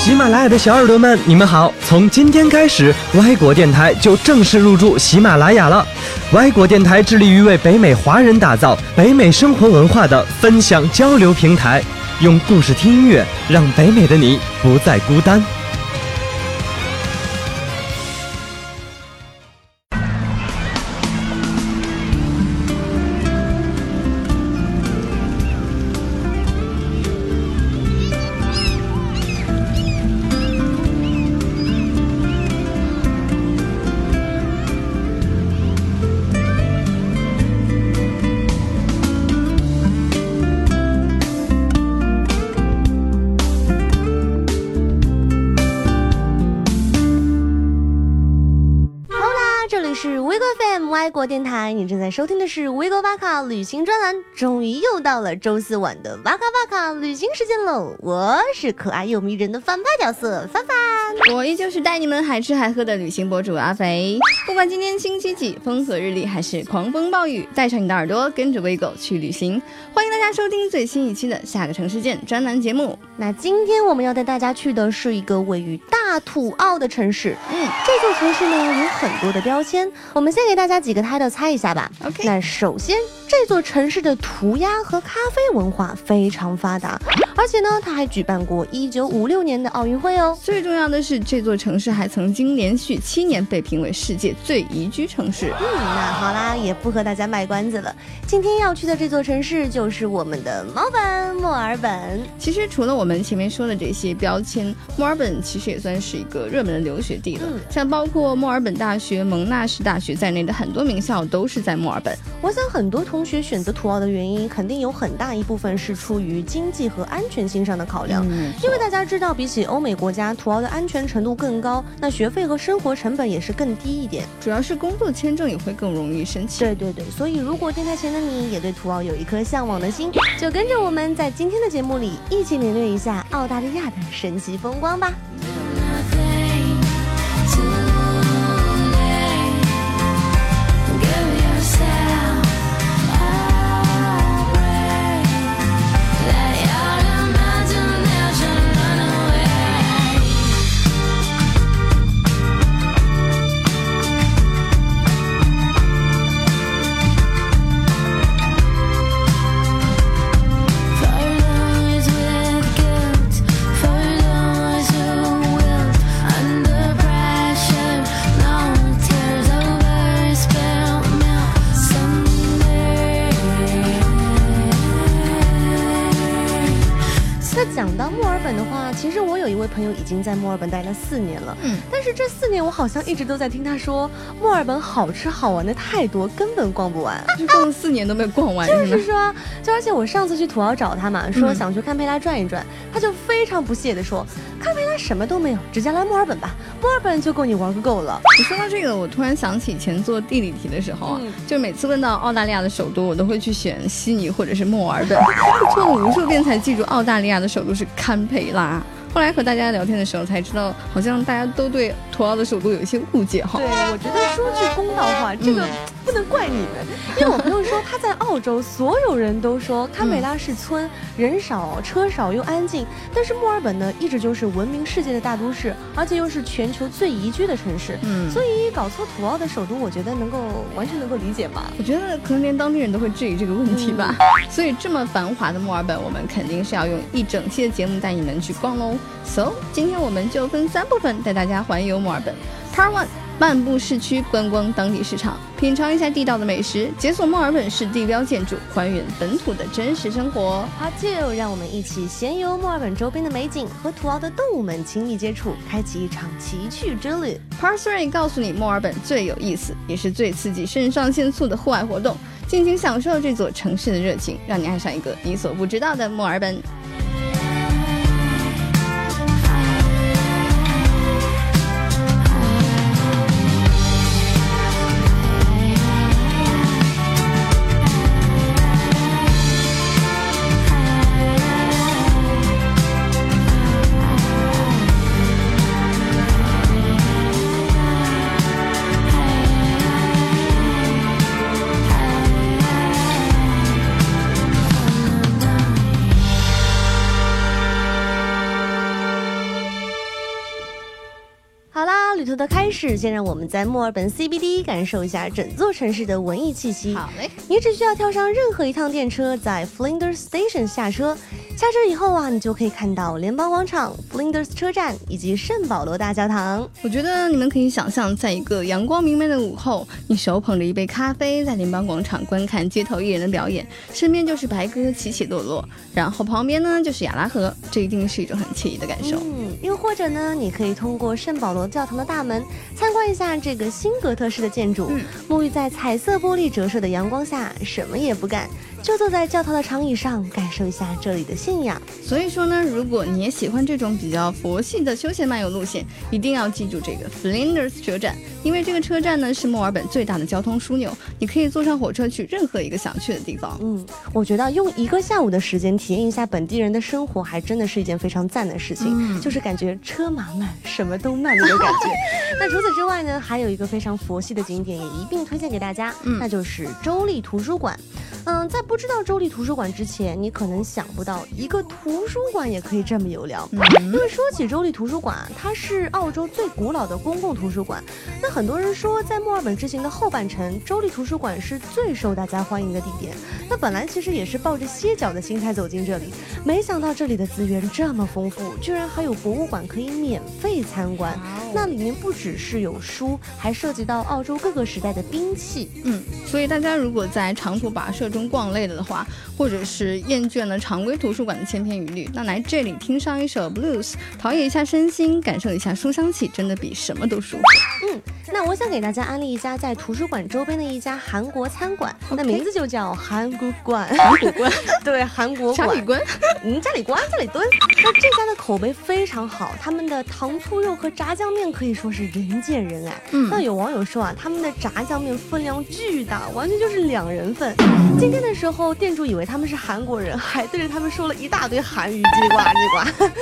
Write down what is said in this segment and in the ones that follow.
喜马拉雅的小耳朵们，你们好！从今天开始，歪果电台就正式入驻喜马拉雅了。歪果电台致力于为北美华人打造北美生活文化的分享交流平台，用故事听音乐，让北美的你不再孤单。国巴终于又到了周四晚的哇咔哇咔旅行时间喽！我是可爱又迷人的反派角色范范，我依旧是带你们海吃海喝的旅行博主阿肥。不管今天星期几，风和日丽还是狂风暴雨，带上你的耳朵，跟着微狗去旅行。欢迎大家收听最新一期的《下个城市见》专栏节目。那今天我们要带大家去的是一个位于大土澳的城市。嗯，这座城市呢有很多的标签，我们先给大家几个。猜的猜一下吧。OK，那首先。这座城市的涂鸦和咖啡文化非常发达，而且呢，它还举办过一九五六年的奥运会哦。最重要的是，这座城市还曾经连续七年被评为世界最宜居城市。嗯，那好啦，也不和大家卖关子了。今天要去的这座城市就是我们的猫本墨尔本。其实除了我们前面说的这些标签，墨尔本其实也算是一个热门的留学地了。像包括墨尔本大学、蒙纳士大学在内的很多名校都是在墨尔本。我想很多同。学选择的原因，肯定有很大一部分是出于经济和安全性上的考量。因为大家知道，比起欧美国家，土澳的安全程度更高，那学费和生活成本也是更低一点。主要是工作签证也会更容易申请。对对对，所以如果电台前的你也对土澳有一颗向往的心，就跟着我们在今天的节目里一起领略一下澳大利亚的神奇风光吧。在墨尔本待了四年了，嗯，但是这四年我好像一直都在听他说墨尔本好吃好玩的太多，根本逛不完，就 逛了四年都没有逛完。就是说，就而且我上次去土豪找他嘛，说想去堪培拉转一转，他就非常不屑的说，堪培拉什么都没有，直接来墨尔本吧，墨尔本就够你玩个够了。你说到这个，我突然想起以前做地理题的时候啊，就每次问到澳大利亚的首都，我都会去选悉尼或者是墨尔本，错了无数遍才记住澳大利亚的首都是堪培拉。后来和大家聊天的时候才知道，好像大家都对土澳的首都有一些误解哈。对，我觉得说句公道话，这个不能怪你们，因为我朋友说他在澳洲，所有人都说堪培拉是村，人少车少又安静，但是墨尔本呢，一直就是闻名世界的大都市，而且又是全球最宜居的城市。嗯，所以搞错土澳的首都，我觉得能够完全能够理解吧。我觉得可能连当地人都会质疑这个问题吧。所以这么繁华的墨尔本，我们肯定是要用一整期的节目带你们去逛喽。So，今天我们就分三部分带大家环游墨尔本。Part One，漫步市区，观光当地市场，品尝一下地道的美食，解锁墨尔本市地标建筑，还原本土的真实生活。Part Two，让我们一起闲游墨尔本周边的美景，和土澳的动物们亲密接触，开启一场奇趣之旅。Part Three，告诉你墨尔本最有意思，也是最刺激肾上腺素的户外活动，尽情享受这座城市的热情，让你爱上一个你所不知道的墨尔本。开始，先让我们在墨尔本 CBD 感受一下整座城市的文艺气息。好嘞，你只需要跳上任何一趟电车，在 Flinders Station 下车。下车以后啊，你就可以看到联邦广场、Flinders 车站以及圣保罗大教堂。我觉得你们可以想象，在一个阳光明媚的午后，你手捧着一杯咖啡，在联邦广场观看街头艺人的表演，身边就是白鸽起起落落，然后旁边呢就是亚拉河，这一定是一种很惬意的感受。嗯，又或者呢，你可以通过圣保罗教堂的大门，参观一下这个新哥特式的建筑，沐浴在彩色玻璃折射的阳光下，什么也不干。就坐在教堂的长椅上，感受一下这里的信仰。所以说呢，如果你也喜欢这种比较佛系的休闲漫游路线，一定要记住这个 Flinders 车站，因为这个车站呢是墨尔本最大的交通枢纽，你可以坐上火车去任何一个想去的地方。嗯，我觉得用一个下午的时间体验一下本地人的生活，还真的是一件非常赞的事情。就是感觉车马慢，什么都慢那种感觉。那除此之外呢，还有一个非常佛系的景点也一并推荐给大家，那就是州立图书馆。嗯，在不知道州立图书馆之前，你可能想不到一个图书馆也可以这么有聊。因为说起州立图书馆，它是澳洲最古老的公共图书馆。那很多人说，在墨尔本之行的后半程，州立图书馆是最受大家欢迎的地点。那本来其实也是抱着歇脚的心态走进这里，没想到这里的资源这么丰富，居然还有博物馆可以免费参观。那里面不只是有书，还涉及到澳洲各个时代的兵器。嗯，所以大家如果在长途跋涉中逛累了的话，或者是厌倦了常规图书馆的千篇一律，那来这里听上一首 blues，陶冶一下身心，感受一下书香气，真的比什么都舒服。嗯，那我想给大家安利一家在图书馆周边的一家韩国餐馆，那名字就叫韩国馆。韩国馆，对，韩国馆。家里关，嗯，家里关，家里蹲。那这家的口碑非常好，他们的糖醋肉和炸酱面可以说是人见人爱。嗯，那有网友说啊，他们的炸酱面分量巨大，完全就是两人份。今天的时候，店主以为他们是韩国人，还对着他们说了一大堆韩语，叽里呱啦叽里呱啦。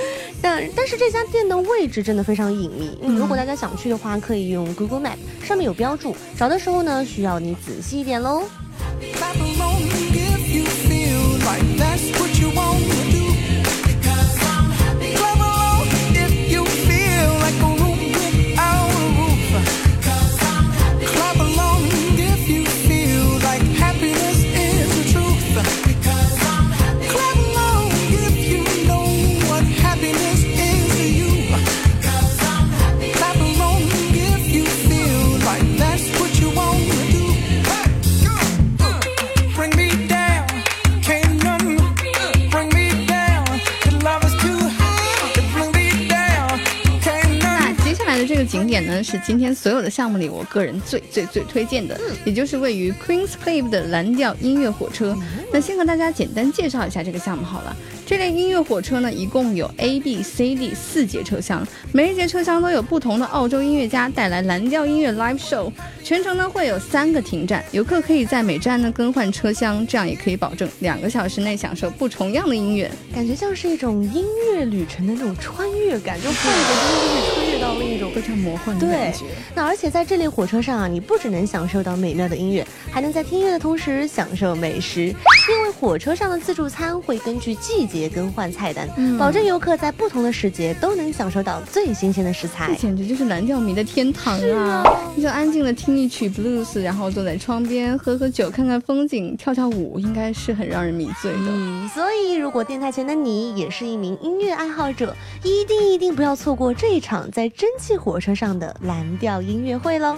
但但是这家店的位置真的非常隐秘，如果大家想去的话，可以用 Google Map，上面有标注。找的时候呢，需要你仔细一点喽。是今天所有的项目里我个人最最最推荐的，也就是位于 Queens Cliff 的蓝调音乐火车。那先和大家简单介绍一下这个项目好了。这列音乐火车呢，一共有 A、B、C、D 四节车厢，每一节车厢都有不同的澳洲音乐家带来蓝调音乐 live show。全程呢会有三个停站，游客可以在每站呢更换车厢，这样也可以保证两个小时内享受不重样的音乐，感觉像是一种音乐旅程的那种穿越感，就换个音乐穿越到另一种非常魔幻的感觉。那而且在这列火车上啊，你不只能享受到美妙的音乐，还能在听音乐的同时享受美食，因为火车上的自助餐会根据季节。更换菜单，保证游客在不同的时节都能享受到最新鲜的食材。这简直就是蓝调迷的天堂啊！你就安静的听一曲 blues，然后坐在窗边喝喝酒，看看风景，跳跳舞，应该是很让人迷醉的。嗯，所以如果电台前的你也是一名音乐爱好者，一定一定不要错过这一场在蒸汽火车上的蓝调音乐会喽！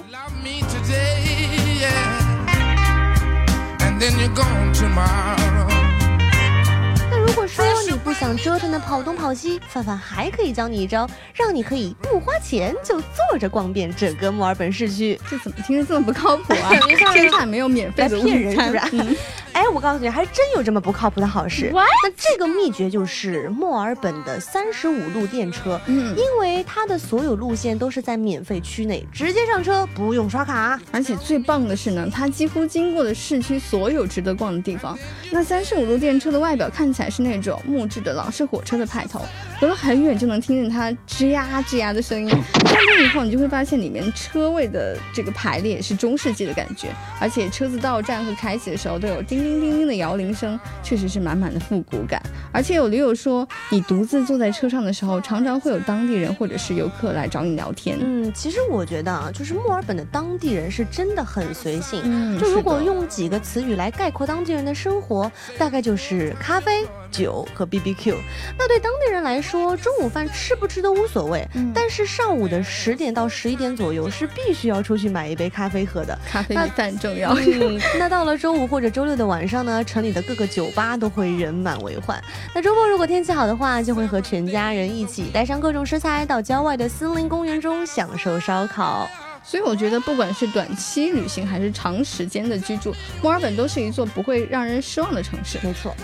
那如果说你不想折腾的跑东跑西，范范还可以教你一招，让你可以不花钱就坐着逛遍整个墨尔本市区。这怎么听着这么不靠谱啊？天下没有免费的骗人是不是？哎，我告诉你，还真有这么不靠谱的好事。那这个秘诀就是墨尔本的三十五路电车，嗯，因为它的所有路线都是在免费区内，直接上车不用刷卡。而且最棒的是呢，它几乎经过了市区所有值得逛的地方。那三十五路电车的外表看起来是。那种木质的老式火车的派头，隔了很远就能听见它吱呀吱呀的声音。上车以后，你就会发现里面车位的这个排列是中世纪的感觉，而且车子到站和开启的时候都有叮叮叮叮叮的摇铃声，确实是满满的复古感。而且有驴友说，你独自坐在车上的时候，常常会有当地人或者是游客来找你聊天。嗯，其实我觉得啊，就是墨尔本的当地人是真的很随性。嗯就如果用几个词语来概括当地人的生活，大概就是咖啡、酒和 BBQ。那对当地人来说，中午饭吃不吃都无所谓，嗯但是上午的十点到十一点左右是必须要出去买一杯咖啡喝的。咖啡比饭重要。嗯，那到了周五或者周六的晚上呢，城里的各个酒吧都会人满为患。那周末如果天气好的话，就会和全家人一起带上各种食材到郊外的森林公园中享受烧烤。所以我觉得，不管是短期旅行还是长时间的居住，墨尔本都是一座不会让人失望的城市。没错。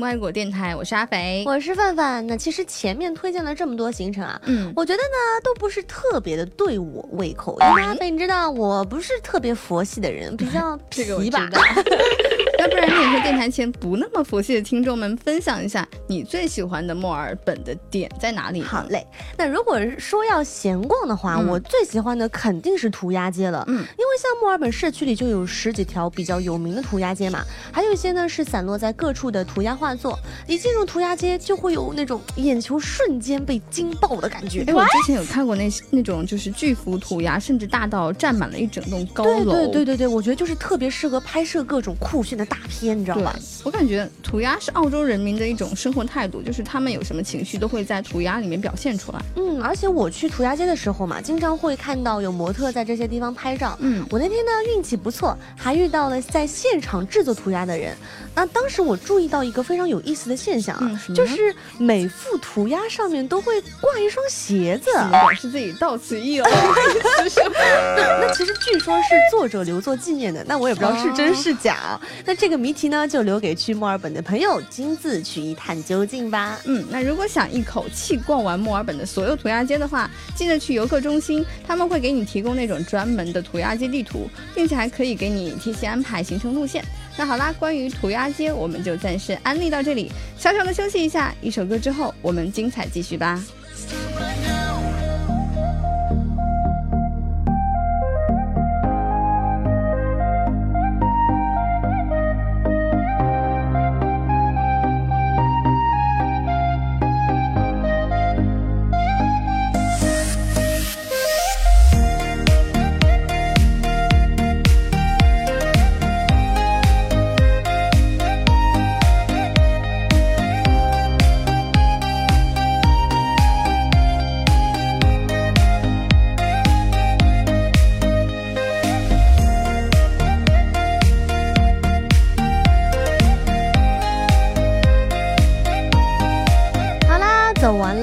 外国电台，我是阿肥。我是范范。那其实前面推荐了这么多行程啊，嗯，我觉得呢都不是特别的对我胃口。因为阿肥，你知道我不是特别佛系的人，比较 皮吧道。要不然你也和电台前不那么佛系的听众们分享一下你最喜欢的墨尔本的点在哪里？好，嘞，那如果说要闲逛的话，嗯我最喜欢的肯定是涂鸦街了。嗯因为像墨尔本市区里就有十几条比较有名的涂鸦街嘛，还有一些呢是散落在各处的涂鸦画作。一进入涂鸦街，就会有那种眼球瞬间被惊爆的感觉。哎，我之前有看过那那种就是巨幅涂鸦，甚至大到占满了一整栋高楼对楼。对对对对，我觉得就是特别适合拍摄各种酷炫的大片，你知道对吧？我感觉涂鸦是澳洲人民的一种生活态度，就是他们有什么情绪都会在涂鸦里面表现出来。嗯，而且我去涂鸦街的时候嘛，经常会看到有模特在这些地方拍照。嗯我那天呢运气不错，还遇到了在现场制作涂鸦的人。那当时我注意到一个非常有意思的现象啊，就是每幅涂鸦上面都会挂一双鞋子。表示自己到此一游？那其实据说是作者留作纪念的，那我也不知道是真是假啊。那这个谜题呢，就留给去墨尔本的朋友亲自去一探究竟吧。嗯，那如果想一口气逛完墨尔本的所有涂鸦街的话，记得去游客中心，他们会给你提供那种专门的涂鸦街地图，并且还可以给你提前安排行程路线。那好啦，关于涂鸦街，我们就暂时安利到这里，小小的休息一下，一首歌之后，我们精彩继续吧。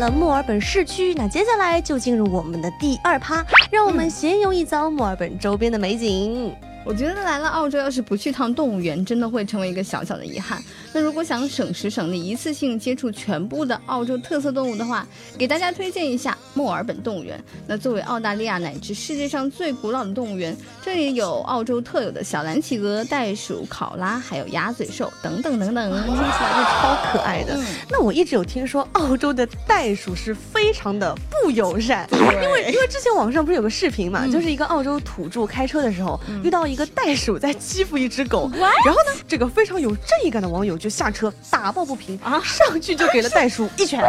了墨尔本市区，那接下来就进入我们的第二趴，让我们闲游一遭墨尔本周边的美景。我觉得来了澳洲，要是不去趟动物园，真的会成为一个小小的遗憾。那如果想省时省力，一次性接触全部的澳洲特色动物的话，给大家推荐一下墨尔本动物园。那作为澳大利亚乃至世界上最古老的动物园，这里有澳洲特有的小蓝企鹅、袋鼠、考拉，还有鸭嘴兽等等等等。听起来就超可爱的。嗯那我一直有听说澳洲的袋鼠是非常的不友善，因为因为之前网上不是有个视频嘛，嗯就是一个澳洲土著开车的时候、遇到一一个袋鼠在欺负一只狗，然后呢，这个非常有正义感的网友就下车打抱不平啊，上去就给了袋鼠一拳。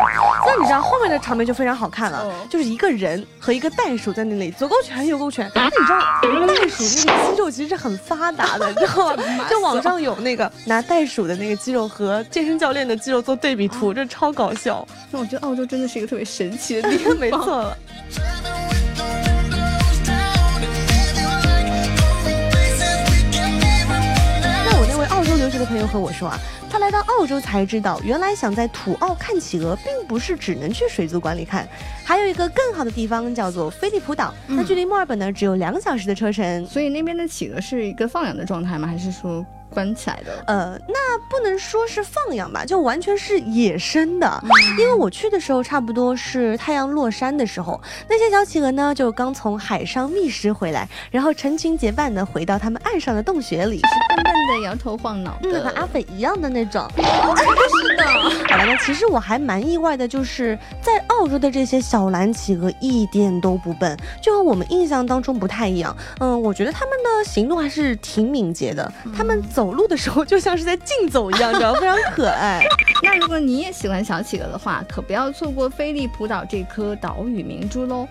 那你知道后面的场面就非常好看了，就是一个人和一个袋鼠在那里左勾拳右勾拳。那你知道袋鼠那个肌肉其实是很发达的，你知道吗？就网上有那个拿袋鼠的那个肌肉和健身教练的肌肉做对比图，这超搞笑。那我觉得澳洲真的是一个特别神奇的地方，没错位澳洲留学的朋友和我说啊，他来到澳洲才知道，原来想在土澳看企鹅，并不是只能去水族馆里看，还有一个更好的地方叫做菲利普岛，那距离墨尔本呢只有两小时的车程。所以那边的企鹅是一个放养的状态吗？还是说？关起来的，呃，那不能说是放养吧，就完全是野生的。因为我去的时候，差不多是太阳落山的时候，那些小企鹅呢，就刚从海上觅食回来，然后成群结伴的回到他们岸上的洞穴里，的摇头晃脑的，和阿粉一样的那种。是的。好了，那其实我还蛮意外的，就是在澳洲的这些小蓝企鹅一点都不笨，就和我们印象当中不太一样。嗯，我觉得他们的行动还是挺敏捷的，他们走。路的时候就像是在竞走一样，知道非常可爱。那如果你也喜欢小企鹅的话，可不要错过菲利普岛这颗岛屿明珠喽。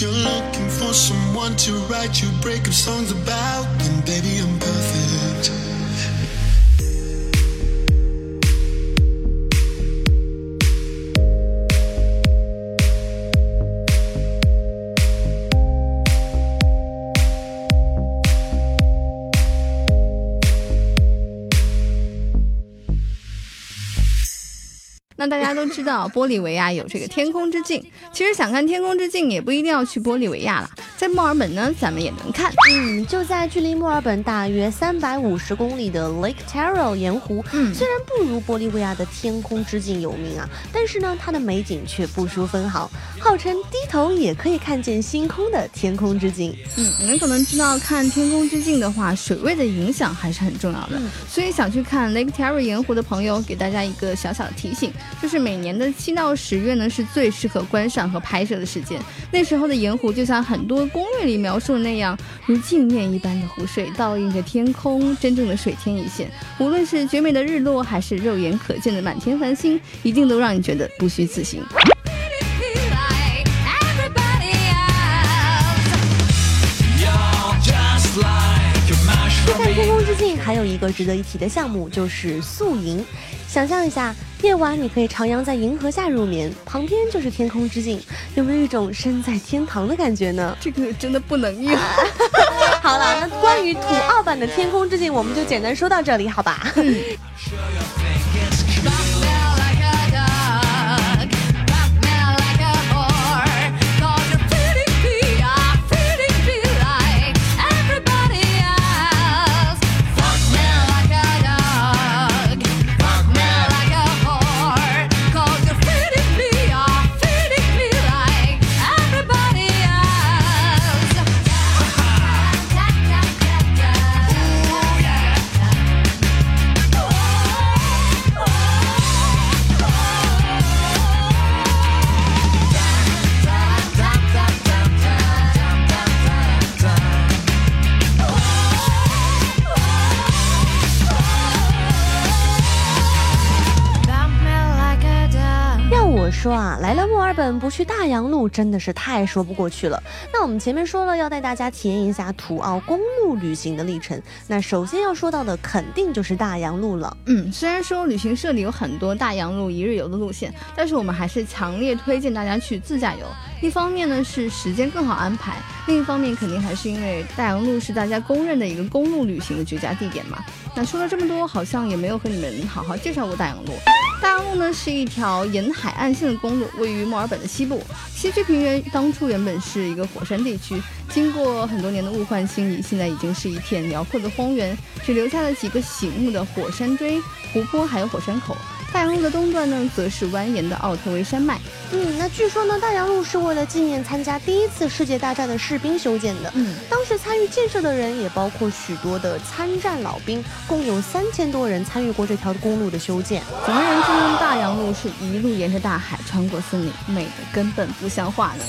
If you're looking for someone to write your breakup songs about, then baby, I'm perfect. 那大家都知道，玻利维亚有这个天空之镜。其实想看天空之镜，也不一定要去玻利维亚了。在墨尔本呢，咱们也能看。嗯，就在距离墨尔本大约三百五十公里的 Lake Taro 盐湖。嗯，虽然不如玻利维亚的天空之镜有名啊，但是呢，它的美景却不输分毫。号称低头也可以看见星空的天空之镜。嗯，你们可能知道，看天空之镜的话，水位的影响还是很重要的。所以想去看 Lake Taro 盐湖的朋友，给大家一个小小的提醒，就是每年的七到十月呢，是最适合观赏和拍摄的时间。那时候的盐湖就像很多。攻略里描述的那样，如镜面一般的湖水倒映着天空，真正的水天一线。无论是绝美的日落，还是肉眼可见的满天繁星，一定都让你觉得不虚此行。看天空之镜，还有一个值得一提的项目就是宿营。想象一下，夜晚你可以徜徉在银河下入眠，旁边就是天空之境，有没有一种身在天堂的感觉呢？这个真的不能用。好了，那关于土澳版的天空之境，我们就简单说到这里，好吧？说 不去大洋路真的是太说不过去了。那我们前面说了要带大家体验一下土澳公路旅行的历程，那首先要说到的肯定就是大洋路了。嗯，虽然说旅行社里有很多大洋路一日游的路线，但是我们还是强烈推荐大家去自驾游。一方面呢是时间更好安排，另一方面肯定还是因为大洋路是大家公认的一个公路旅行的绝佳地点嘛。那说了这么多，好像也没有和你们好好介绍过大洋路。大洋路呢是一条沿海岸线的公路，位于墨尔本西部。西区平原当初原本是一个火山地区，经过很多年的物换星移，现在已经是一片辽阔的荒原，只留下了几个醒目的火山锥、湖泊还有火山口。大洋路的东段呢，则是蜿蜒的奥特维山脉。嗯，那据说呢，大洋路是为了纪念参加第一次世界大战的士兵修建的。嗯，当时参与建设的人也包括许多的参战老兵，共有三千多人参与过这条公路的修建。总而言之呢，大洋路是一路沿着大海，穿过森林，美的根本不像话呢。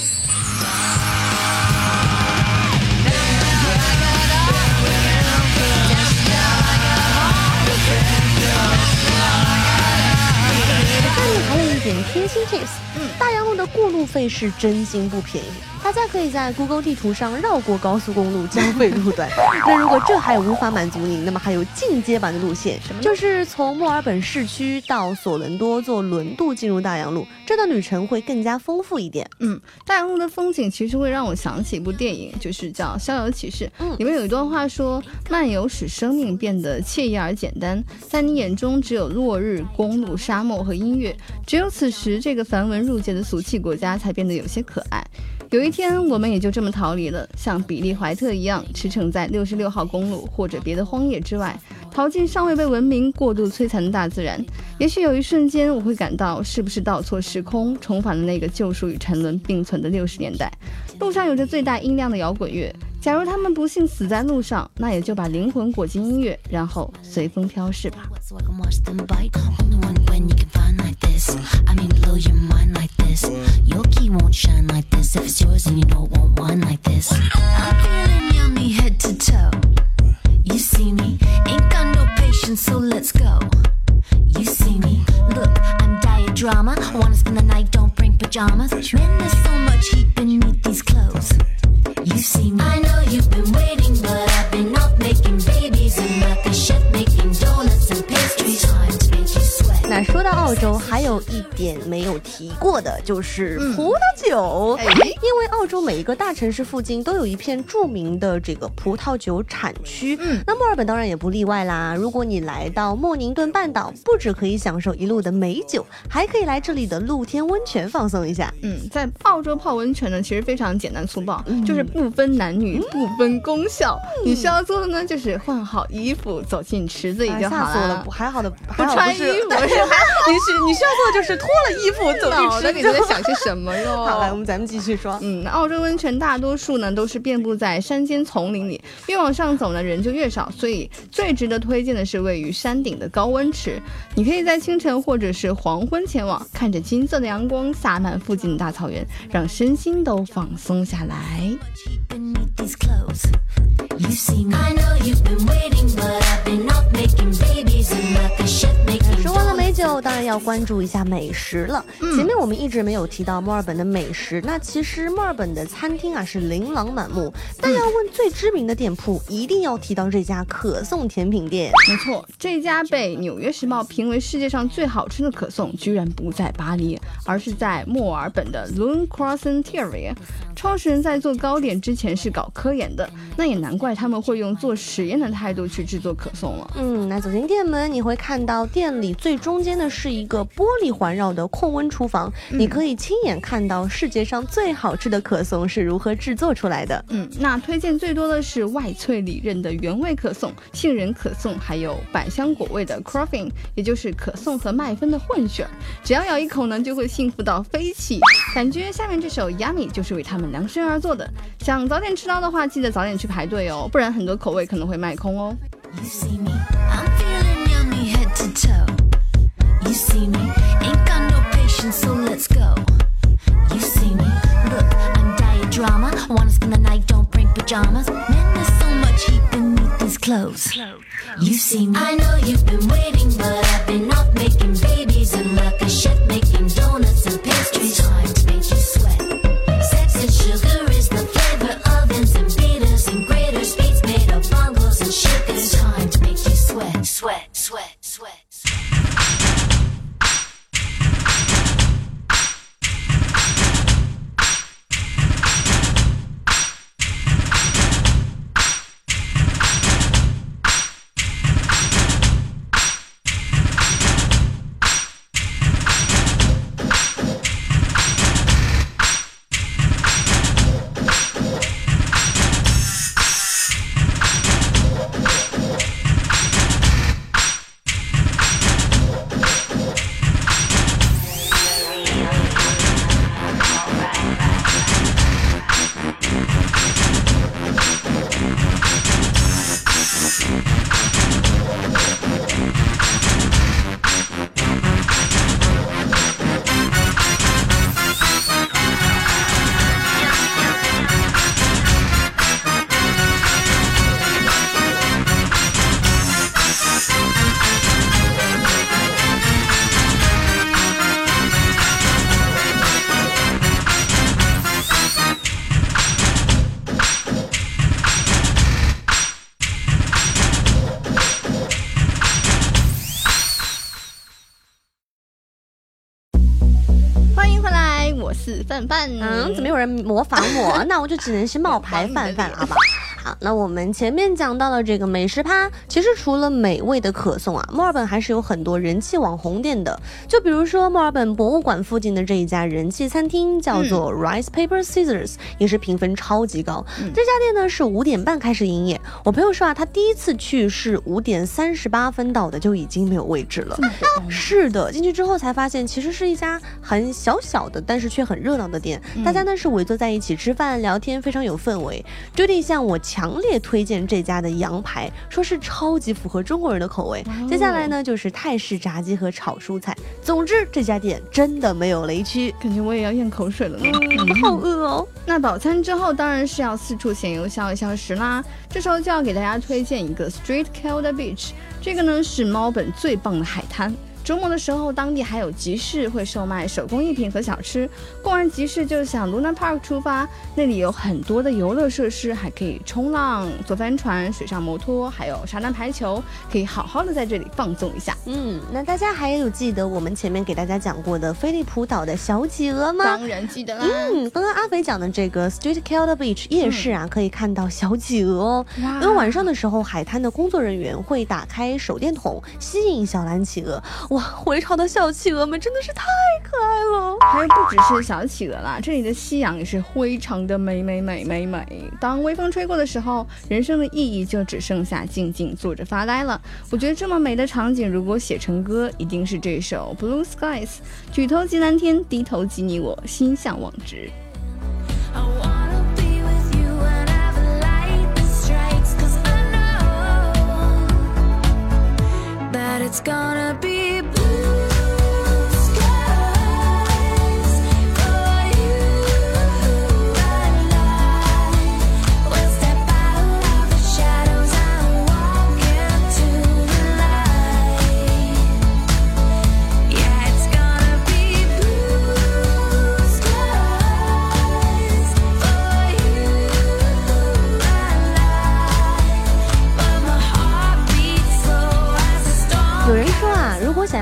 路费是真心不便宜。大家可以在 Google 地图上绕过高速公路交费路段。那如果这还无法满足您，那么还有进阶版的路线，就是从墨尔本市区到索伦多坐轮渡进入大洋路，这段旅程会更加丰富一点。嗯，大洋路的风景其实会让我想起一部电影，就是叫《逍遥骑士》。嗯里面有一段话说：“漫游使生命变得惬意而简单，在你眼中只有落日、公路、沙漠和音乐，只有此时这个繁文缛节的俗气国家才变得有些可爱。”有一天，我们也就这么逃离了，像比利怀特一样驰骋在六十六号公路或者别的荒野之外，逃进尚未被文明过度摧残的大自然。也许有一瞬间，我会感到是不是倒错时空，重返了那个救赎与沉沦并存的六十年代。路上有着最大音量的摇滚乐，假如他们不幸死在路上，那也就把灵魂裹进音乐，然后随风飘逝吧。I one this. I mean, blow your mind like this. Your key won't shine like this. If it's yours, and you it won't whine like this. I'm feeling yummy head to toe. You see me, ain't got no patience, so let's go. You see me, look, I'm diet drama. Wanna spend the night, don't bring pajamas. Man, there's so much heat beneath these clothes. You see me, I know you've been waiting, but I've 有一点没有提过的就是葡萄酒，哎因为澳洲每一个大城市附近都有一片著名的这个葡萄酒产区，嗯那墨尔本当然也不例外啦。如果你来到莫宁顿半岛，不只可以享受一路的美酒，还可以来这里的露天温泉放松一下。嗯，在澳洲泡温泉呢，其实非常简单粗暴，嗯就是不分男女，不分功效。你需要做的呢，就是换好衣服，走进池子里就好哎吓死我了！还好的，不穿衣是还好 你需你需要做的就是脱了衣服走脑袋进池子。里都在想些什么哟？好，来我们咱们继续说。嗯，澳洲温泉大多数呢都是遍布在山间丛林里，越往上走呢人就越少，所以最值得推荐的是位于山顶的高温池。你可以在清晨或者是黄昏前往，看着金色的阳光洒满附近的大草原，让身心都放松下来。说完了美酒，当然要关注一下美食了。嗯前面我们一直没有提到墨尔本的美食，那其实墨尔本的餐厅啊是琳琅满目，但要问最知名的店铺，一定要提到这家可颂甜品店。没错，这家被《纽约时报》评为世界上最好吃的可颂，居然不在巴黎，而是在墨尔本的 Lune Croissant Terrier。创始人在做糕点之前是搞科研的，那也难怪他们会用做实验的态度去制作可颂了。嗯，那走进店门，你会看到店里最中间的是一个玻璃环绕的控温厨房，你可以亲眼看到世界上最好吃的可颂是如何制作出来的。嗯，那推荐最多的是外脆里韧的原味可颂、杏仁可颂，还有百香果味的 Croffin，也就是可颂和麦芬的混血儿。只要咬一口呢，就会幸福到飞起。感觉下面这首 Yummy 就是为他们量身而做的。想早点吃到的话，记得早点去排队哦，不然很多口味可能会卖空哦。You see me. I'm feeling yummy head to toe. You see me. Ain't got no patience, so let's go. You see me. Look, I'm drama. Wanna spend the night, don't bring pajamas. Man, there's so much heat beneath these clothes. You see me. I know you've been waiting, but I've been up making babies and like a chef making donuts and pastries. Time to make you sweat. Sex and sugar is the flavor. Ovens and beaters and graters. Beats made of bongos and shakers. Time to make you sweat, sweat. 嗯，怎么有人模仿我？那我就只能是冒牌 范范了，好不好？好，那我们前面讲到了这个美食趴，其实除了美味的可颂啊，墨尔本还是有很多人气网红店的。就比如说墨尔本博物馆附近的这一家人气餐厅，叫做 Rice Paper Scissors，也是评分超级高。这家店呢是五点半开始营业，我朋友说啊，他第一次去是五点三十八分到的，就已经没有位置了。是的，进去之后才发现，其实是一家很小小的，但是却很热闹的店。大家呢是围坐在一起吃饭聊天，非常有氛围。就得向我强烈推荐这家的羊排，说是超级符合中国人的口味。接下来呢就是泰式炸鸡和炒蔬菜。总之这家店真的没有雷区。感觉我也要咽口水了呢。嗯，好饿哦。那饱餐之后，当然是要四处闲游消一消食啦。这时候就要给大家推荐一个 Street Calder Beach，这个呢是猫本最棒的海滩。周末的时候，当地还有集市会售卖手工艺品和小吃。逛完集市就向 Luna Park 出发，那里有很多的游乐设施，还可以冲浪、坐帆船、水上摩托，还有沙滩排球，可以好好的在这里放松一下。嗯，那大家还有记得我们前面给大家讲过的飞利浦岛的小企鹅吗？当然记得啦。嗯，刚刚阿肥讲的这个 Street Calder Beach 夜市啊，可以看到小企鹅哦。因为晚上的时候，海滩的工作人员会打开手电筒，吸引小蓝企鹅。哇，回潮的小企鹅们真的是太可爱了。还有不只是小企鹅啦，这里的夕阳也是非常的美美美美美。当微风吹过的时候，人生的意义就只剩下静静坐着发呆了。我觉得这么美的场景，如果写成歌，一定是这首 Blue Skies。举头即蓝天，低头即你我，心向往之。It's gonna be blue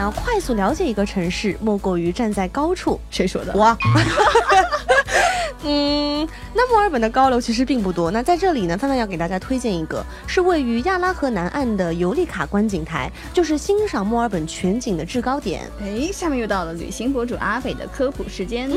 要快速了解一个城市，莫过于站在高处。谁说的？哇，嗯，那墨尔本的高楼其实并不多。那在这里呢，范范要给大家推荐一个，是位于亚拉河南岸的尤利卡观景台，就是欣赏墨尔本全景的制高点。哎，下面又到了旅行博主阿斐的科普时间。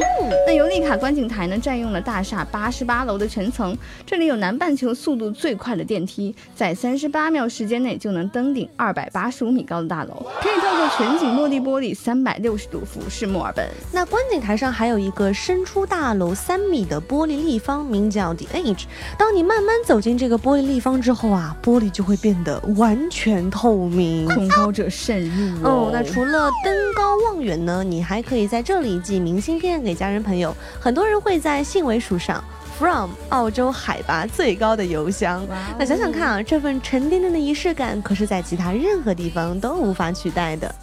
那尤利卡观景台呢，占用了大厦八十八楼的全层，这里有南半球速度最快的电梯，在三十八秒时间内就能登顶二百八十五米高的大楼，可以透过全景落地玻璃三百六十度俯视墨尔本。那观景台上还有一个伸出大楼三米的玻璃立方，名叫 The Edge。当你慢慢走进这个玻璃立方之后啊，玻璃就会变得完全透明。恐高者慎入哦，那除了登高望远呢，你还可以在这里寄明信片给家人朋友。很多人会在信尾署上 from 澳洲海拔最高的邮箱。那想想看啊，这份沉甸甸的仪式感，可是在其他任何地方都无法取代的。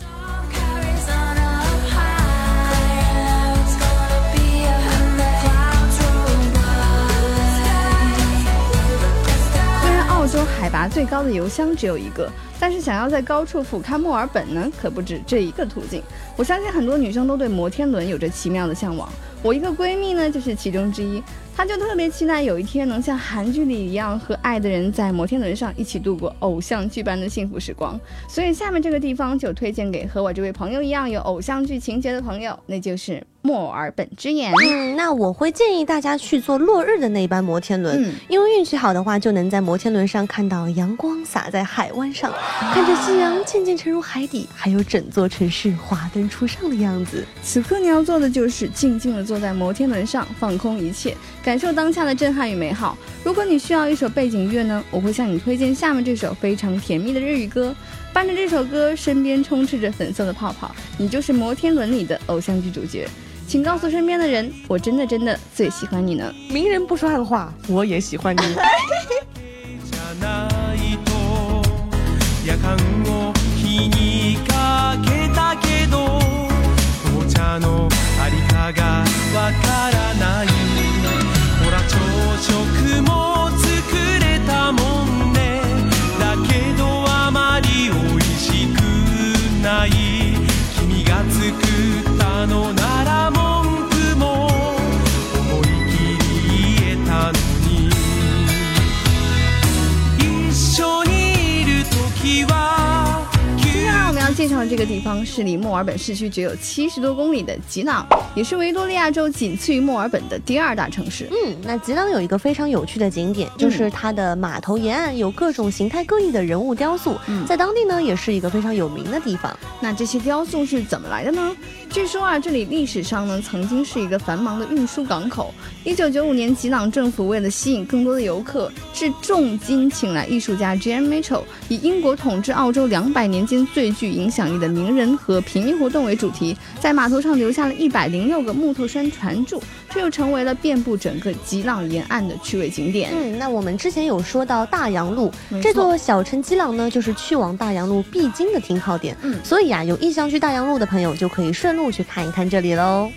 洲海拔最高的油箱只有一个，但是想要在高处俯瞰墨尔本呢，可不止这一个途径。我相信很多女生都对摩天轮有着奇妙的向往，我一个闺蜜呢就是其中之一。她就特别期待有一天能像韩剧里一样，和爱的人在摩天轮上一起度过偶像剧般的幸福时光。所以下面这个地方就推荐给和我这位朋友一样有偶像剧情节的朋友，那就是墨尔本之眼。嗯，那我会建议大家去坐落日的那班摩天轮，嗯因为运气好的话，就能在摩天轮上看到阳光洒在海湾上，看着夕阳渐渐沉入海底，还有整座城市华灯初上的样子。此刻你要做的就是静静地坐在摩天轮上，放空一切，感受当下的震撼与美好。如果你需要一首背景乐呢，我会向你推荐下面这首非常甜蜜的日语歌。伴着这首歌，身边充斥着粉色的泡泡，你就是摩天轮里的偶像剧主角。请告诉身边的人，我真的真的最喜欢你呢。名人不说暗话，我也喜欢你。かのありかがわからない。ほら朝食も作れたもんね。だけどあまり美味しくない。君が作る这个地方是离墨尔本市区只有七十多公里的吉朗，也是维多利亚州仅次于墨尔本的第二大城市。嗯，那吉朗有一个非常有趣的景点，就是它的码头沿岸有各种形态各异的人物雕塑，嗯在当地呢也是一个非常有名的地方。那这些雕塑是怎么来的呢？据说啊，这里历史上呢曾经是一个繁忙的运输港口。一九九五年，吉朗政府为了吸引更多的游客，是重金请来艺术家 Jan Mitchell，以英国统治澳洲两百年间最具影响力的名人和平民活动为主题，在码头上留下了一百零六个木头山船柱，这又成为了遍布整个吉朗沿岸的趣味景点。嗯，那我们之前有说到大洋路这座小城吉朗呢，就是去往大洋路必经的停靠点。嗯所以啊，有意向去大洋路的朋友就可以顺路去看一看这里喽。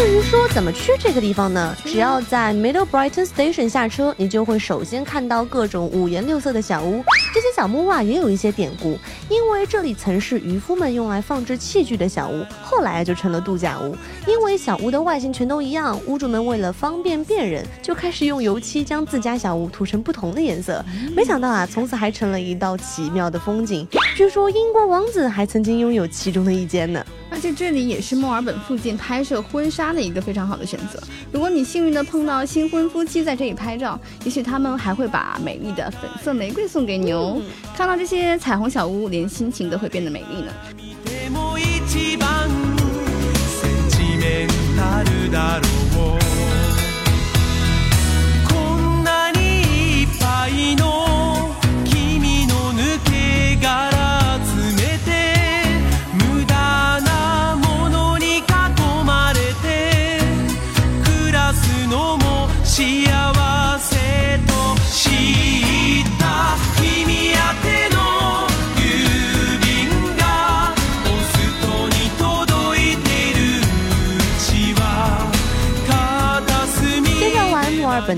至于说怎么去这个地方呢？只要在 Middle Brighton Station 下车，你就会首先看到各种五颜六色的小屋。这些小木屋啊，也有一些典故，因为这里曾是渔夫们用来放置器具的小屋，后来就成了度假屋。因为小屋的外形全都一样，屋主们为了方便辨认，就开始用油漆将自家小屋涂成不同的颜色。没想到啊，从此还成了一道奇妙的风景。据说英国王子还曾经拥有其中的一间呢。而且这里也是墨尔本附近拍摄婚纱的一个非常好的选择。如果你幸运的碰到新婚夫妻在这里拍照，也许他们还会把美丽的粉色玫瑰送给你哦。看到这些彩虹小屋，连心情都会变得美丽呢。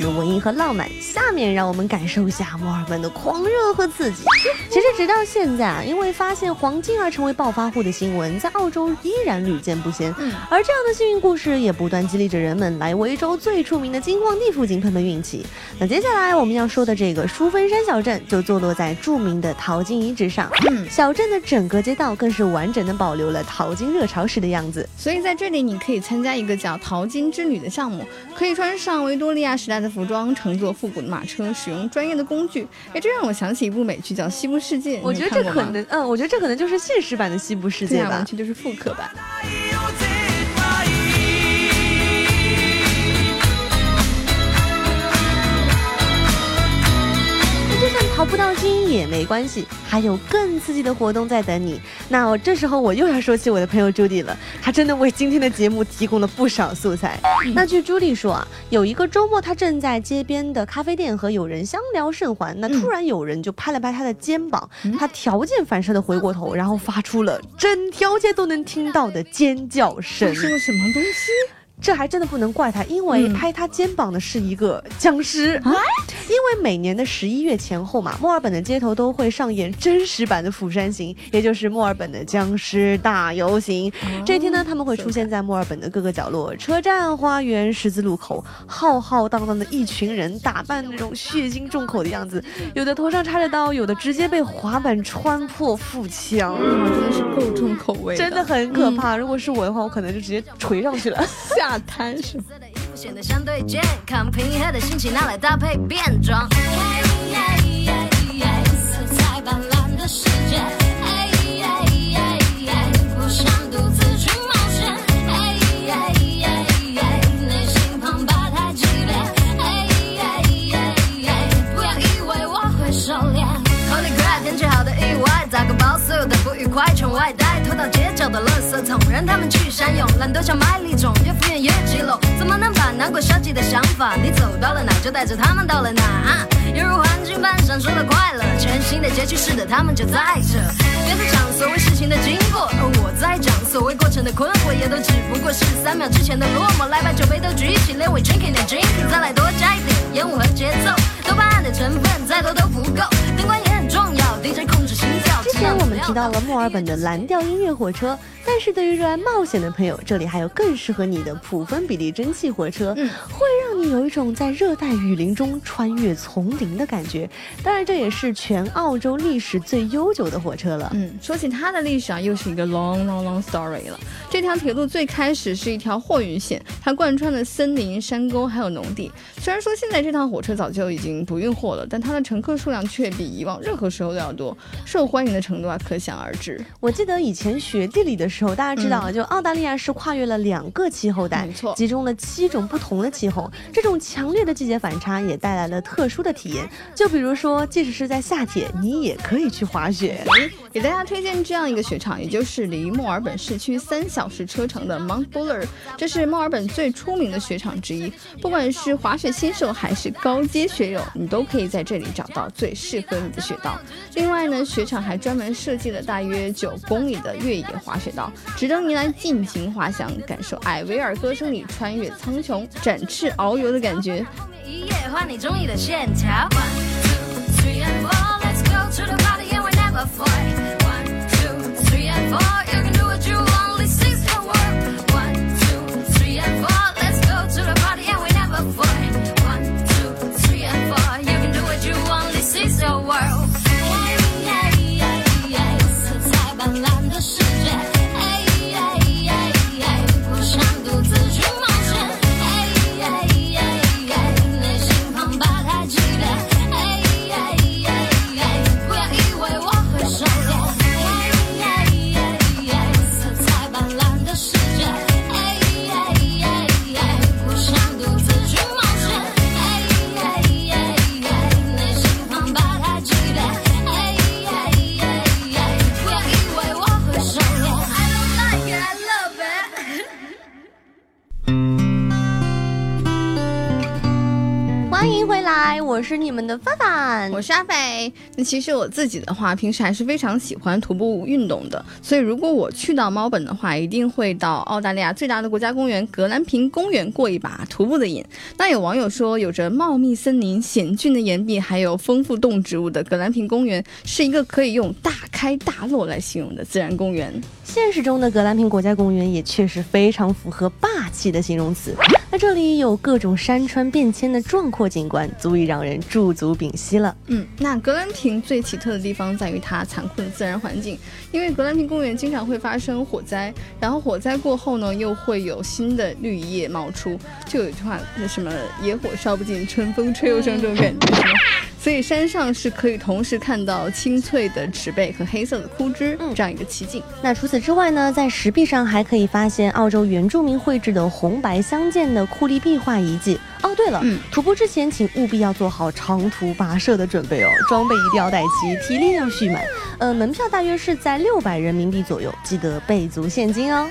的文艺和浪漫，下面让我们感受一下墨尔本的狂热和刺激。其实直到现在啊，因为发现黄金而成为暴发户的新闻，在澳洲依然屡见不鲜。嗯而这样的幸运故事也不断激励着人们来维州最出名的金矿地附近碰碰运气。那接下来我们要说的这个淑芬山小镇，就坐落在著名的淘金遗址上。嗯小镇的整个街道更是完整的保留了淘金热潮时的样子。所以在这里，你可以参加一个叫“淘金之旅”的项目，可以穿上维多利亚时代的服装，乘坐复古的马车，使用专业的工具。哎，这让我想起一部美剧叫《西部世界》，我觉得这可能，嗯，我觉得这可能就是现实版的西部世界吧完。全就是复刻版。不到金也没关系，还有更刺激的活动在等你。那我这时候我又要说起我的朋友朱迪了，她真的为今天的节目提供了不少素材。那据朱迪说啊，有一个周末她正在街边的咖啡店和友人相聊甚欢，那突然有人就拍了拍她的肩膀，她条件反射的回过头，然后发出了整条街都能听到的尖叫声。是个什么东西？这还真的不能怪他，因为嗯拍他肩膀的是一个僵尸。因为每年的十一月前后嘛，墨尔本的街头都会上演真实版的《釜山行》，也就是墨尔本的僵尸大游行。这一天呢，他们会出现在墨尔本的各个角落、车站、花园、十字路口，浩浩荡荡的一群人，打扮那种血腥重口的样子，有的头上插着刀，有的直接被滑板穿破腹腔。哇，真的是够重口味，真的很可怕，如果是我的话，我可能就直接捶上去了。下滩是吗？色的衣服显得相对健康，平和的心情拿来搭配变装。色彩斑斓的世界，不想独自去冒险。内心澎湃太激烈，不要以为我会收敛。Holy crap，天气好的意外，打个包，所有的不愉快全外带，拖到街角的垃圾桶，让他们去善用。懒惰像麦粒种，越敷衍越激漏，怎么能把难过消极的想法？你走到了哪，就带着他们到了哪。犹如环境般闪烁的快乐，全新的街区是的，他们就在这。别再讲所谓事情的经过，而我在讲所谓过程的困惑，也都只不过是三秒之前的落寞。来把酒杯都举起，Let we drinking and drinking，再来多加一点烟雾和节奏，多巴胺的成分再多都不够，灯光也很重要，DJ 控制心。前我们提到了墨尔本的蓝调音乐火车，但是对于热爱冒险的朋友，这里还有更适合你的普芬比利蒸汽火车，嗯会让你有一种在热带雨林中穿越丛林的感觉。当然，这也是全澳洲历史最悠久的火车了。嗯，说起它的历史啊，又是一个 long long long story 了。这条铁路最开始是一条货运线，它贯穿了森林、山沟还有农地。虽然说现在这趟火车早就已经不运货了，但它的乘客数量却比以往任何时候都要多，受欢迎的程度啊可想而知。我记得以前学地理的时候，大家知道，就澳大利亚是跨越了两个气候带，嗯没错集中了七种不同的气候。这种强烈的季节反差也带来了特殊的体验。就比如说，即使是在夏天，你也可以去滑雪。给大家推荐这样一个雪场，也就是离墨尔本市区三小时车程的 Mount Buller，这是墨尔本最出名的雪场之一。不管是滑雪新手还是高阶雪友，你都可以在这里找到最适合你的雪道。另外呢，雪场还专门设计了大约九公里的越野滑雪道，值得您来尽情滑翔，感受艾维尔歌声里穿越苍穹、展翅遨游的感觉。一夜换你中意的线条。One, two, three and four, let's go to the party and we never fight. One, two, three and four, you can do what you want. 我是那其实我自己的话，平时还是非常喜欢徒步运动的，所以如果我去到猫本的话，一定会到澳大利亚最大的国家公园格兰平公园过一把徒步的瘾。那有网友说，有着茂密森林、险峻的岩壁，还有丰富动植物的格兰平公园，是一个可以用大开大落来形容的自然公园。现实中的格兰平国家公园也确实非常符合霸气的形容词。那这里有各种山川变迁的壮阔景观，足以让人驻足屏息了。嗯，那格格兰平最奇特的地方在于它残酷的自然环境，因为格兰平公园经常会发生火灾，然后火灾过后呢，又会有新的绿叶冒出，就有一句话，那什么野火烧不尽，春风吹又生这种感觉，所以山上是可以同时看到青翠的植被和黑色的枯枝，嗯这样一个奇景。那除此之外呢，在石壁上还可以发现澳洲原住民绘制的红白相间的库利壁画遗迹。哦，对了，嗯徒步之前请务必要做好长途跋涉的准备哦，装备一定要带齐，体力要蓄满。呃，门票大约是在六百人民币左右，记得备足现金哦。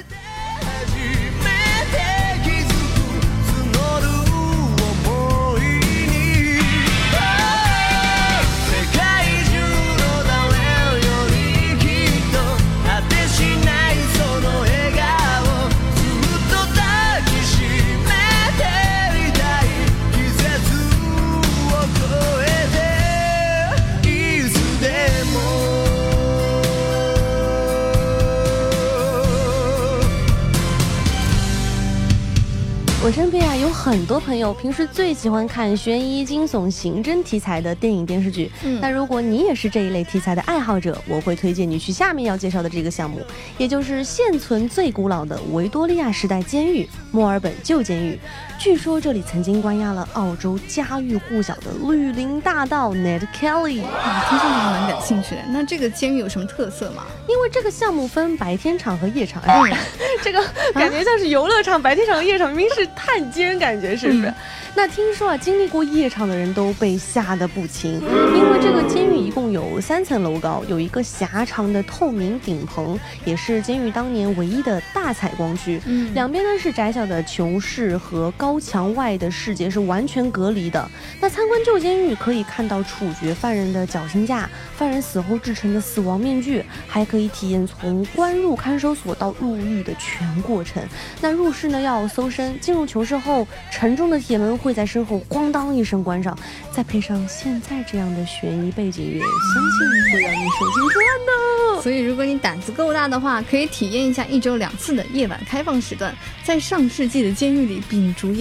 有很多朋友，平时最喜欢看悬疑、惊悚、刑侦题材的电影电视剧。嗯那如果你也是这一类题材的爱好者，我会推荐你去下面要介绍的这个项目，也就是现存最古老的维多利亚时代监狱——墨尔本旧监狱。据说这里曾经关押了澳洲家喻户晓的绿林大盗 Ned Kelly。啊，听上去还蛮感兴趣的。那这个监狱有什么特色吗？因为这个项目分白天场和夜场，哎 这个感觉像是游乐场，白天场和夜场，明明是探监，感觉是不是？嗯那听说啊，经历过夜场的人都被吓得不轻，因为这个监狱一共有三层楼高，有一个狭长的透明顶棚，也是监狱当年唯一的大采光区。嗯两边呢是窄小的囚室和高高墙外的世界是完全隔离的。那参观旧监狱可以看到处决犯人的绞刑架、犯人死后制成的死亡面具，还可以体验从关入看守所到入狱的全过程。那入室呢要搜身，进入囚室后，沉重的铁门会在身后咣当一声关上，再配上现在这样的悬疑背景乐，相信会让你手心出汗的。所以如果你胆子够大的话，可以体验一下一周两次的夜晚开放时段，在上世纪的监狱里秉烛夜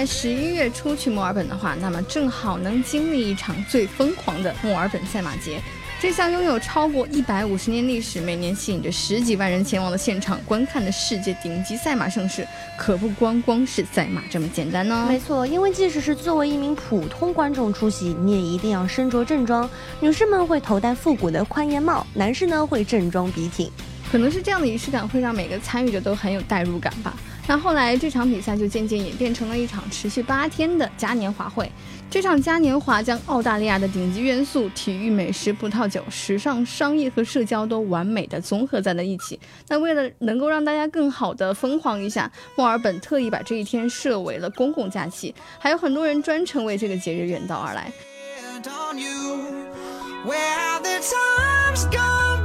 在十一月初去墨尔本的话，那么正好能经历一场最疯狂的墨尔本赛马节。这项拥有超过一百五十年历史、每年吸引着十几万人前往的现场观看的世界顶级赛马盛事，可不光光是赛马这么简单呢。没错，因为即使是作为一名普通观众出席，你也一定要身着正装。女士们会头戴复古的宽檐帽，男士呢会正装笔挺。可能是这样的仪式感会让每个参与者都很有代入感吧。那后来这场比赛就渐渐演变成了一场持续八天的嘉年华会。这场嘉年华将澳大利亚的顶级元素——体育、美食、葡萄酒、时尚、商业和社交都完美的综合在了一起。那为了能够让大家更好的疯狂一下，墨尔本特意把这一天设为了公共假期，还有很多人专程为这个节日远道而来 where the time's go。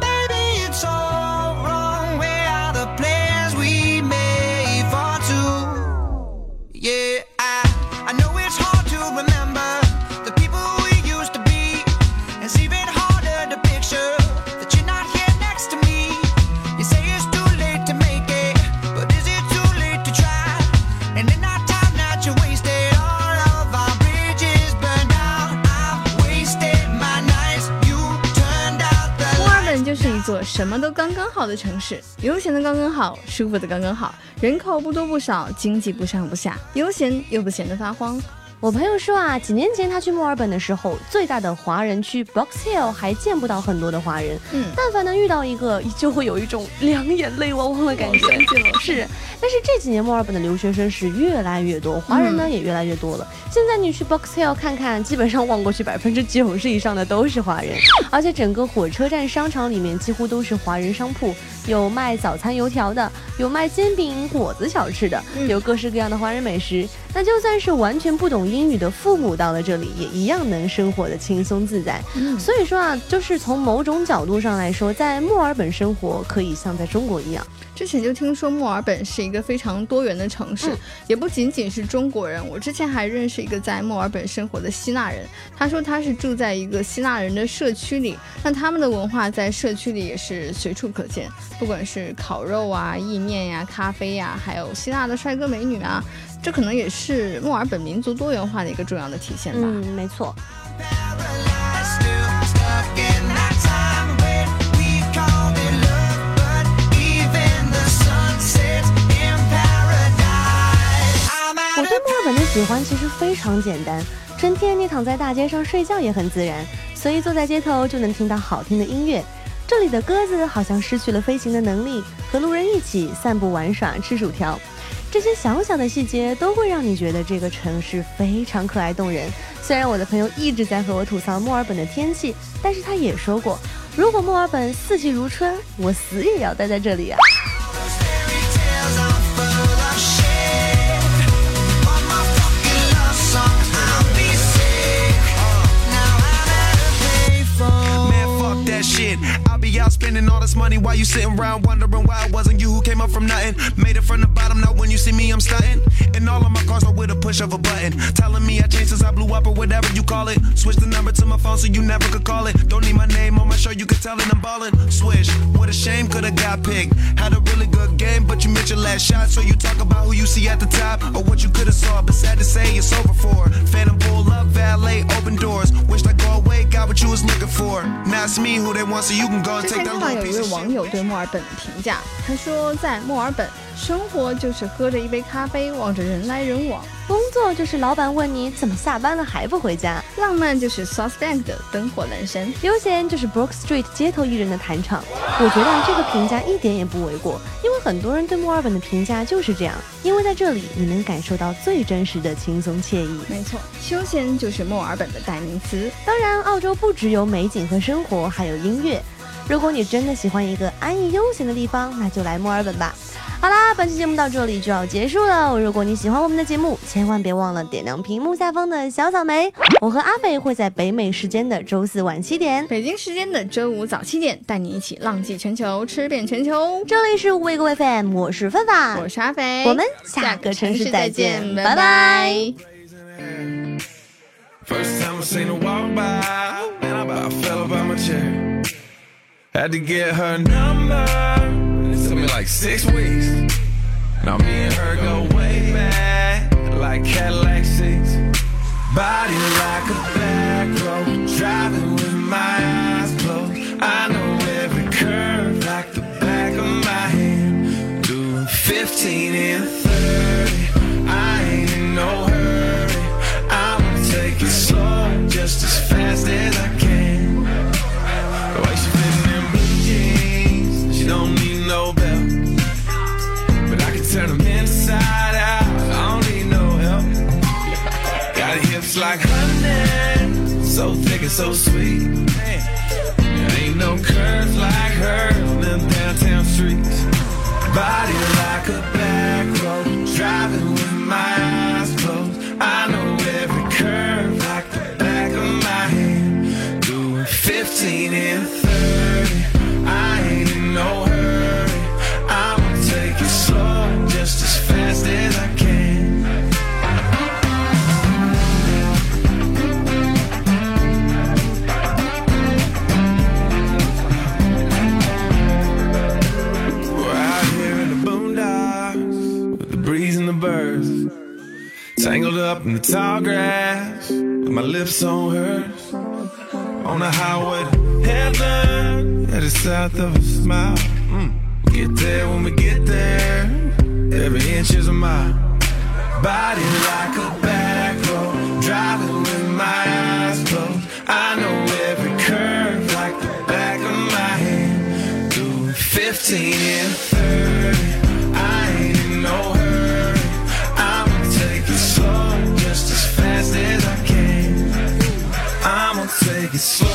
做什么都刚刚好的城市，悠闲的刚刚好，舒服的刚刚好，人口不多不少，经济不上不下，悠闲又不闲得发慌。我朋友说啊，几年前他去墨尔本的时候，最大的华人区 Box Hill 还见不到很多的华人。嗯但凡能遇到一个，就会有一种两眼泪汪汪的感觉。是，但是这几年墨尔本的留学生是越来越多，华人呢、也越来越多了。现在你去 Box Hill 看看，基本上望过去百分之九十以上的都是华人，而且整个火车站商场里面几乎都是华人商铺，有卖早餐油条的，有卖煎饼果子小吃的，有各式各样的华人美食。那就算是完全不懂英语的父母到了这里，也一样能生活的轻松自在。所以说啊，就是从某种角度上来说，在墨尔本生活可以像在中国一样。之前就听说墨尔本是一个非常多元的城市，嗯也不仅仅是中国人。我之前还认识一个在墨尔本生活的希腊人，他说他是住在一个希腊人的社区里，那他们的文化在社区里也是随处可见，不管是烤肉啊、意面呀、咖啡呀，还有希腊的帅哥美女啊，这可能也是墨尔本民族多元化的一个重要的体现吧。嗯，没错。我对墨尔本的喜欢其实非常简单，春天你躺在大街上睡觉也很自然，所以坐在街头就能听到好听的音乐。这里的鸽子好像失去了飞行的能力，和路人一起散步玩耍、吃薯条。这些小小的细节都会让你觉得这个城市非常可爱动人。虽然我的朋友一直在和我吐槽墨尔本的天气，但是他也说过，如果墨尔本四季如春，我死也要待在这里啊。money while you sitting around wondering why it wasn't you who came up from nothing. Made it from the bottom, now when you see me, I'm stunting. And all of my cars are with a push of a button. Telling me I changed since I blew up or whatever you call it. Switch the number to my phone so you never could call it. Don't need my name on my show, you can tell it I'm ballin'. Swish, what a shame, could've got picked. Had a really good game, but you missed your last shot. So you talk about who you see at the top or what you could've saw. But sad to say, it's over for. Phantom pull up, valet, open doors. Wished I go away, got what you was looking for. Now it's me who they want, so you can go and take that little piece of. 网友对墨尔本的评价，他说在墨尔本生活就是喝着一杯咖啡，望着人来人往；工作就是老板问你怎么下班了还不回家，浪漫就是 South Bank 的灯火阑珊。悠闲就是 Brook Street 街头艺人的弹唱。我觉得这个评价一点也不为过，因为很多人对墨尔本的评价就是这样，因为在这里你能感受到最真实的轻松惬意。没错，休闲就是墨尔本的代名词。当然，澳洲不只有美景和生活，还有音乐。如果你真的喜欢一个安逸悠闲的地方，那就来墨尔本吧。好啦，本期节目到这里就要结束了。如果你喜欢我们的节目，千万别忘了点亮屏幕下方的小草莓。我和阿北会在北美时间的周四晚七点，北京时间的周五早七点，带你一起浪迹全球，吃遍全球。这里是微哥 FM，我是范范，我是阿肥，我们下个城市再见，拜拜。Had to get her number. It took me like six weeks. Now me and her go way back, like Cadillac seats. Body like a back road, driving with my eyes closed. I know every curve like the back of my hand. Doing 15 and 30. I ain't in no hurry. I'ma take it slow, just as fast as I can. So thick and so sweet. There ain't no curves like hers on them downtown streets. Body like a back road, driving with my eyes closed. I up in the tall grass with my lips on hers. On the highway to heaven, headed south of a smile. Mm. Get there when we get there. Every inch is a mile. Body like a back road, driving with my eyes closed. I know every curve like the back of my hand. Doing 15 and It's slow.